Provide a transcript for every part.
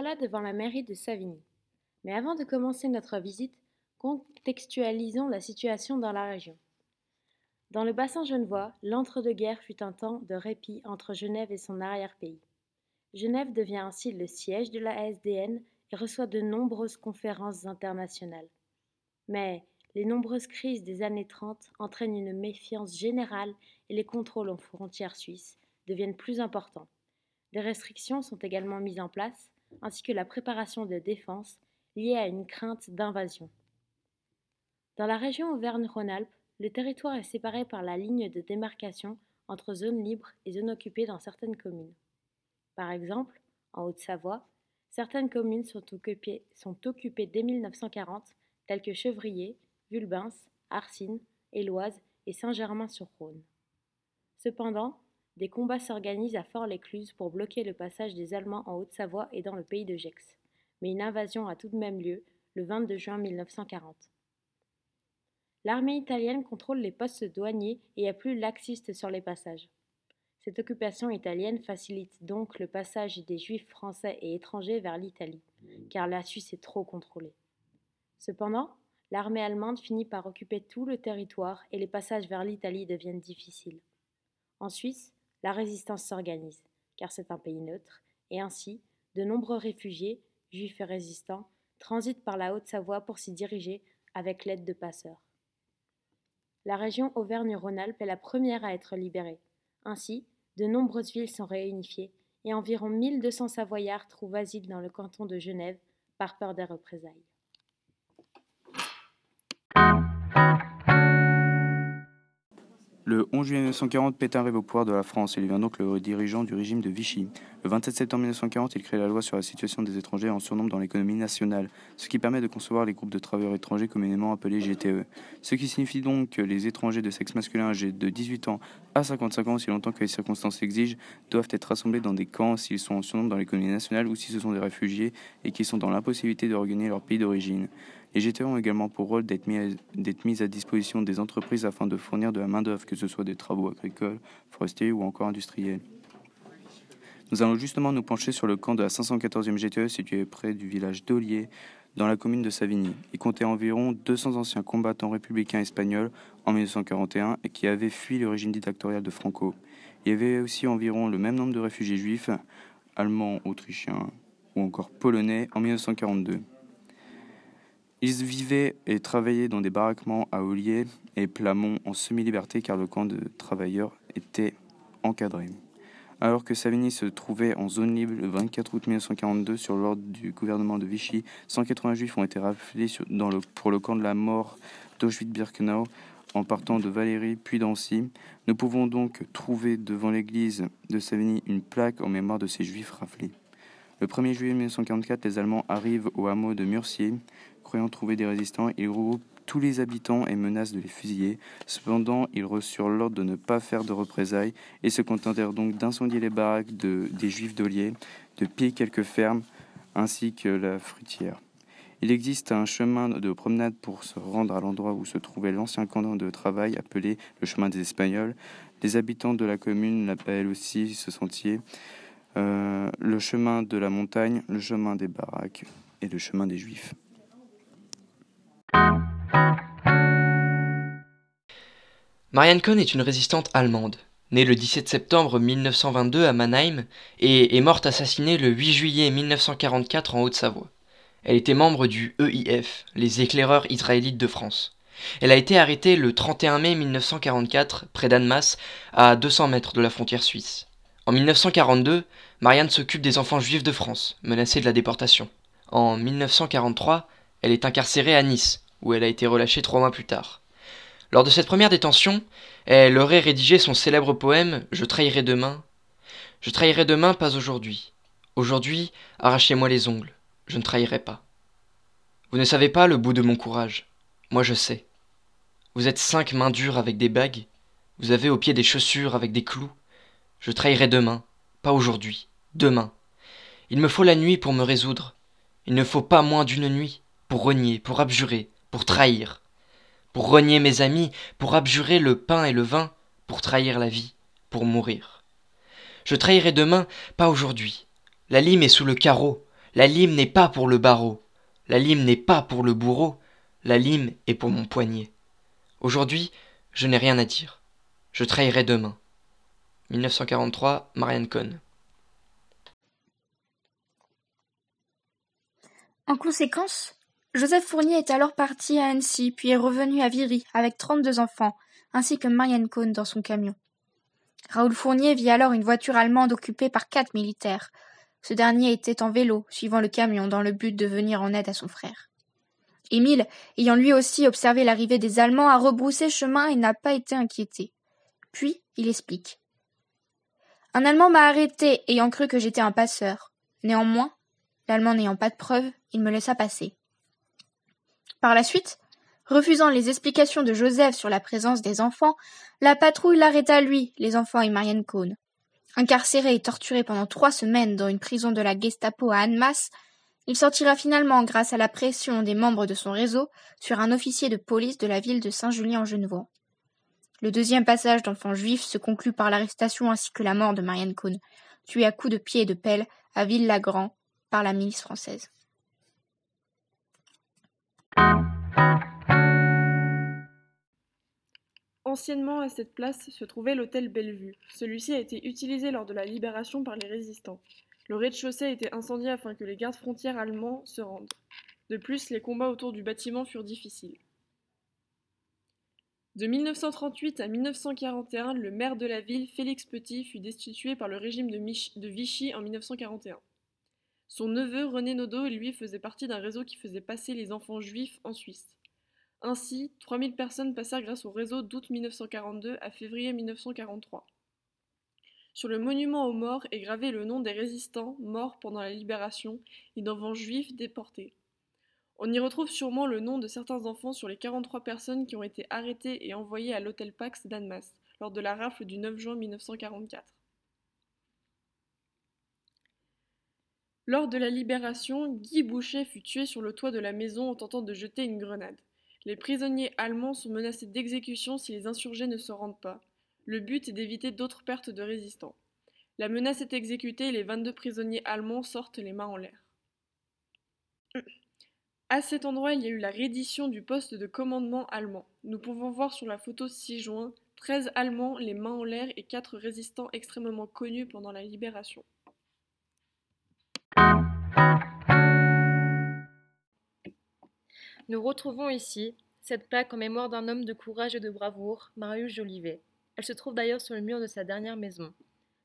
Voilà devant la mairie de Savigny. Mais avant de commencer notre visite, contextualisons la situation dans la région. Dans le bassin genevois, l'entre-deux-guerres fut un temps de répit entre Genève et son arrière-pays. Genève devient ainsi le siège de la SDN et reçoit de nombreuses conférences internationales. Mais les nombreuses crises des années 30 entraînent une méfiance générale et les contrôles aux frontières suisses deviennent plus importants. Des restrictions sont également mises en place, ainsi que la préparation de défense liée à une crainte d'invasion. Dans la région Auvergne-Rhône-Alpes, le territoire est séparé par la ligne de démarcation entre zones libres et zones occupées dans certaines communes. Par exemple, en Haute-Savoie, certaines communes sont occupées, dès 1940, telles que Chevrier, Vulbins, Arcines, Éloise et Saint-Germain-sur-Rhône. Cependant, des combats s'organisent à Fort-l'Écluse pour bloquer le passage des Allemands en Haute-Savoie et dans le pays de Gex, mais une invasion a tout de même lieu le 22 juin 1940. L'armée italienne contrôle les postes douaniers et est plus laxiste sur les passages. Cette occupation italienne facilite donc le passage des juifs français et étrangers vers l'Italie, car la Suisse est trop contrôlée. Cependant, l'armée allemande finit par occuper tout le territoire et les passages vers l'Italie deviennent difficiles. En Suisse, la résistance s'organise, car c'est un pays neutre, et ainsi, de nombreux réfugiés, juifs et résistants, transitent par la Haute-Savoie pour s'y diriger avec l'aide de passeurs. La région Auvergne-Rhône-Alpes est la première à être libérée. Ainsi, de nombreuses villes sont réunifiées et environ 1200 Savoyards trouvent asile dans le canton de Genève par peur des représailles. Le 11 juillet 1940, Pétain arrive au pouvoir de la France. Il devient donc le dirigeant du régime de Vichy. Le 27 septembre 1940, il crée la loi sur la situation des étrangers en surnombre dans l'économie nationale, ce qui permet de concevoir les groupes de travailleurs étrangers communément appelés GTE. Ce qui signifie donc que les étrangers de sexe masculin âgés de 18 ans à 55 ans, si longtemps que les circonstances exigent, doivent être rassemblés dans des camps s'ils sont en surnombre dans l'économie nationale ou si ce sont des réfugiés et qui sont dans l'impossibilité de regagner leur pays d'origine. Les GTE ont également pour rôle d'être mis, à disposition des entreprises afin de fournir de la main-d'œuvre, que ce soit des travaux agricoles, forestiers ou encore industriels. Nous allons justement nous pencher sur le camp de la 514e GTE situé près du village d'Olier, dans la commune de Savigny. Il comptait environ 200 anciens combattants républicains espagnols en 1941 et qui avaient fui le régime dictatorial de Franco. Il y avait aussi environ le même nombre de réfugiés juifs, allemands, autrichiens ou encore polonais en 1942. Ils vivaient et travaillaient dans des baraquements à Ollier et Plamont en semi-liberté car le camp de travailleurs était encadré. Alors que Savigny se trouvait en zone libre le 24 août 1942 sur l'ordre du gouvernement de Vichy, 180 juifs ont été raflés pour le camp de la mort d'Auschwitz-Birkenau en partant de Valérie puis d'Ancy. Nous pouvons donc trouver devant l'église de Savigny une plaque en mémoire de ces juifs raflés. Le 1er juillet 1944, les Allemands arrivent au hameau de Murcier. Croyant trouver des résistants, ils regroupent tous les habitants et menacent de les fusiller. Cependant, ils reçurent l'ordre de ne pas faire de représailles et se contentèrent donc d'incendier les baraques des Juifs d'Olier, de piller quelques fermes ainsi que la fruitière. Il existe un chemin de promenade pour se rendre à l'endroit où se trouvait l'ancien camp de travail appelé le chemin des Espagnols. Les habitants de la commune l'appellent aussi ce sentier. Euh, le chemin de la montagne, le chemin des baraques et le chemin des juifs. Marianne Cohn est une résistante allemande, née le 17 septembre 1922 à Mannheim et est morte assassinée le 8 juillet 1944 en Haute-Savoie. Elle était membre du EIF, les éclaireurs israélites de France. Elle a été arrêtée le 31 mai 1944 près d'Annemasse, à 200 mètres de la frontière suisse. En 1942, Marianne s'occupe des enfants juifs de France, menacés de la déportation. En 1943, elle est incarcérée à Nice, où elle a été relâchée trois mois plus tard. Lors de cette première détention, elle aurait rédigé son célèbre poème Je trahirai demain. Je trahirai demain, pas aujourd'hui. Aujourd'hui, arrachez-moi les ongles, je ne trahirai pas. Vous ne savez pas le bout de mon courage. Moi je sais. Vous êtes cinq mains dures avec des bagues. Vous avez au pied des chaussures avec des clous. Je trahirai demain, pas aujourd'hui, demain. Il me faut la nuit pour me résoudre. Il ne faut pas moins d'une nuit pour renier, pour abjurer, pour trahir. Pour renier mes amis, pour abjurer le pain et le vin, pour trahir la vie, pour mourir. Je trahirai demain, pas aujourd'hui. La lime est sous le carreau, La lime n'est pas pour le barreau. La lime n'est pas pour le bourreau. La lime est pour mon poignet. Aujourd'hui, je n'ai rien à dire. Je trahirai demain. 1943, Marianne Cohn. En conséquence, Joseph Fournier est alors parti à Annecy, puis est revenu à Viry avec trente-deux enfants, ainsi que Marianne Cohn dans son camion. Raoul Fournier vit alors une voiture allemande occupée par quatre militaires. Ce dernier était en vélo, suivant le camion, dans le but de venir en aide à son frère. Émile, ayant lui aussi observé l'arrivée des Allemands, a rebroussé chemin et n'a pas été inquiété. Puis, il explique. Un Allemand m'a arrêté, ayant cru que j'étais un passeur. Néanmoins, l'Allemand n'ayant pas de preuves, il me laissa passer. Par la suite, refusant les explications de Joseph sur la présence des enfants, la patrouille l'arrêta lui, les enfants et Marianne Cohn. Incarcéré et torturé pendant trois semaines dans une prison de la Gestapo à Annemasse, il sortira finalement grâce à la pression des membres de son réseau sur un officier de police de la ville de Saint-Julien-en-Genevois. Le deuxième passage d'enfants juifs se conclut par l'arrestation ainsi que la mort de Marianne Cohn, tuée à coups de pied et de pelle à Ville-Lagrand par la milice française. Anciennement à cette place se trouvait l'hôtel Bellevue. Celui-ci a été utilisé lors de la libération par les résistants. Le rez-de-chaussée a été incendié afin que les gardes frontières allemands se rendent. De plus, les combats autour du bâtiment furent difficiles. De 1938 à 1941, le maire de la ville, Félix Petit, fut destitué par le régime de, Vichy en 1941. Son neveu, René Nodo, lui, faisait partie d'un réseau qui faisait passer les enfants juifs en Suisse. Ainsi, 3000 personnes passèrent grâce au réseau d'août 1942 à février 1943. Sur le monument aux morts est gravé le nom des résistants morts pendant la libération et d'enfants juifs déportés. On y retrouve sûrement le nom de certains enfants sur les 43 personnes qui ont été arrêtées et envoyées à l'hôtel Pax d'Annemasse lors de la rafle du 9 juin 1944. Lors de la libération, Guy Boucher fut tué sur le toit de la maison en tentant de jeter une grenade. Les prisonniers allemands sont menacés d'exécution si les insurgés ne se rendent pas. Le but est d'éviter d'autres pertes de résistants. La menace est exécutée et les 22 prisonniers allemands sortent les mains en l'air. À cet endroit, il y a eu la reddition du poste de commandement allemand. Nous pouvons voir sur la photo 6 juin 13 Allemands les mains en l'air et 4 résistants extrêmement connus pendant la libération. Nous retrouvons ici cette plaque en mémoire d'un homme de courage et de bravoure, Marius Jolivet. Elle se trouve d'ailleurs sur le mur de sa dernière maison.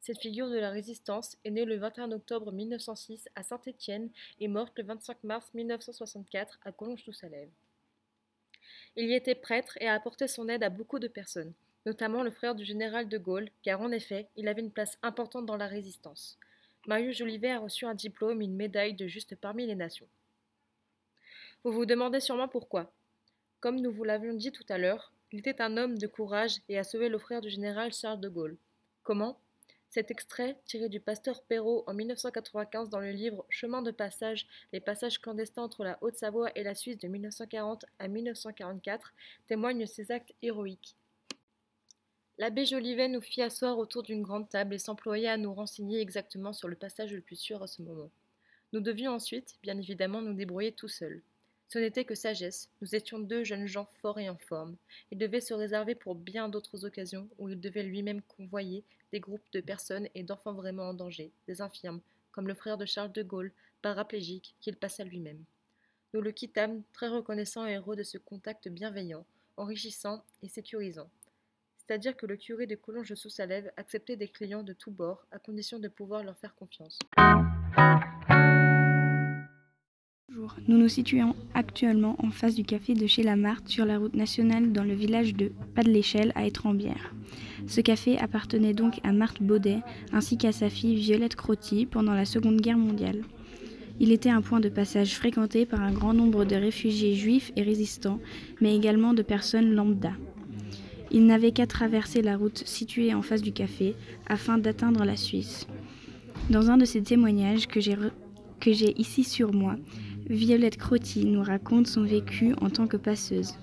Cette figure de la résistance est née le 21 octobre 1906 à Saint-Étienne et morte le 25 mars 1964 à Collonges-sous-Salève. Il y était prêtre et a apporté son aide à beaucoup de personnes, notamment le frère du général de Gaulle, car en effet, il avait une place importante dans la résistance. Marius Jolivet a reçu un diplôme et une médaille de juste parmi les nations. Vous vous demandez sûrement pourquoi. Comme nous vous l'avions dit tout à l'heure, il était un homme de courage et a sauvé le frère du général Charles de Gaulle. Comment? Cet extrait, tiré du pasteur Perrault en 1995 dans le livre Chemin de passage, les passages clandestins entre la Haute-Savoie et la Suisse de 1940 à 1944, témoigne de ces actes héroïques. L'abbé Jolivet nous fit asseoir autour d'une grande table et s'employa à nous renseigner exactement sur le passage le plus sûr à ce moment. Nous devions ensuite, bien évidemment, nous débrouiller tout seuls. Ce n'était que sagesse, nous étions deux jeunes gens forts et en forme. Il devait se réserver pour bien d'autres occasions où il devait lui-même convoyer des groupes de personnes et d'enfants vraiment en danger, des infirmes, comme le frère de Charles de Gaulle, paraplégique, qu'il passa lui-même. Nous le quittâmes, très reconnaissant et heureux de ce contact bienveillant, enrichissant et sécurisant. C'est-à-dire que le curé de Collonges sous Salève acceptait des clients de tous bords, à condition de pouvoir leur faire confiance. Nous nous situons actuellement en face du café de chez Lamarthe sur la route nationale dans le village de Pas de l'Échelle à Étrembières. Ce café appartenait donc à Marthe Baudet ainsi qu'à sa fille Violette Crotty pendant la Seconde Guerre mondiale. Il était un point de passage fréquenté par un grand nombre de réfugiés juifs et résistants, mais également de personnes lambda. Ils n'avaient qu'à traverser la route située en face du café afin d'atteindre la Suisse. Dans un de ces témoignages que j'ai ici sur moi, Violette Crotty nous raconte son vécu en tant que passeuse.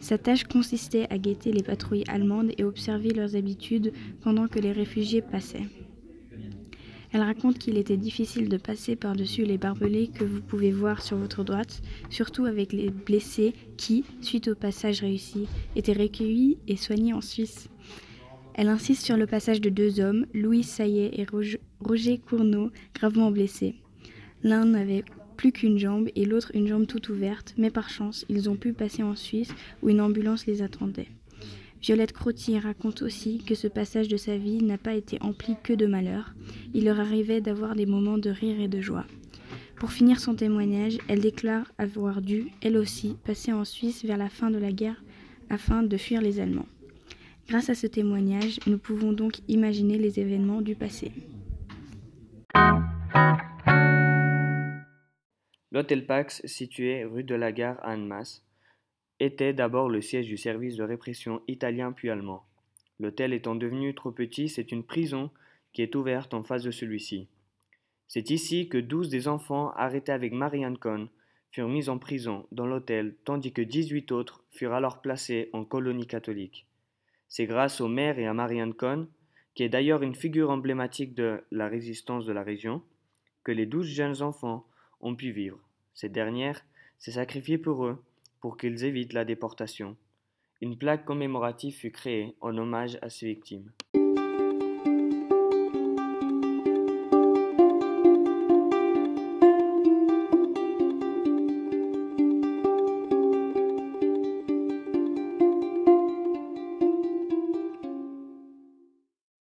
Sa tâche consistait à guetter les patrouilles allemandes et observer leurs habitudes pendant que les réfugiés passaient. Elle raconte qu'il était difficile de passer par-dessus les barbelés que vous pouvez voir sur votre droite, surtout avec les blessés qui, suite au passage réussi, étaient recueillis et soignés en Suisse. Elle insiste sur le passage de deux hommes, Louis Saillet et Roger Cournot, gravement blessés. L'un n'avait plus qu'une jambe et l'autre une jambe toute ouverte, mais par chance, ils ont pu passer en Suisse où une ambulance les attendait. Violette Crottier raconte aussi que ce passage de sa vie n'a pas été empli que de malheur. Il leur arrivait d'avoir des moments de rire et de joie. Pour finir son témoignage, elle déclare avoir dû, elle aussi, passer en Suisse vers la fin de la guerre afin de fuir les Allemands. Grâce à ce témoignage, nous pouvons donc imaginer les événements du passé. L'hôtel Pax, situé rue de la Gare à Annemasse, était d'abord le siège du service de répression italien puis allemand. L'hôtel étant devenu trop petit, c'est une prison qui est ouverte en face de celui-ci. C'est ici que douze des enfants arrêtés avec Marianne Cohn furent mis en prison dans l'hôtel, tandis que dix-huit autres furent alors placés en colonie catholique. C'est grâce au maire et à Marianne Cohn, qui est d'ailleurs une figure emblématique de la résistance de la région, que les douze jeunes enfants ont pu vivre. Cette dernière s'est sacrifiée pour eux pour qu'ils évitent la déportation. Une plaque commémorative fut créée en hommage à ces victimes.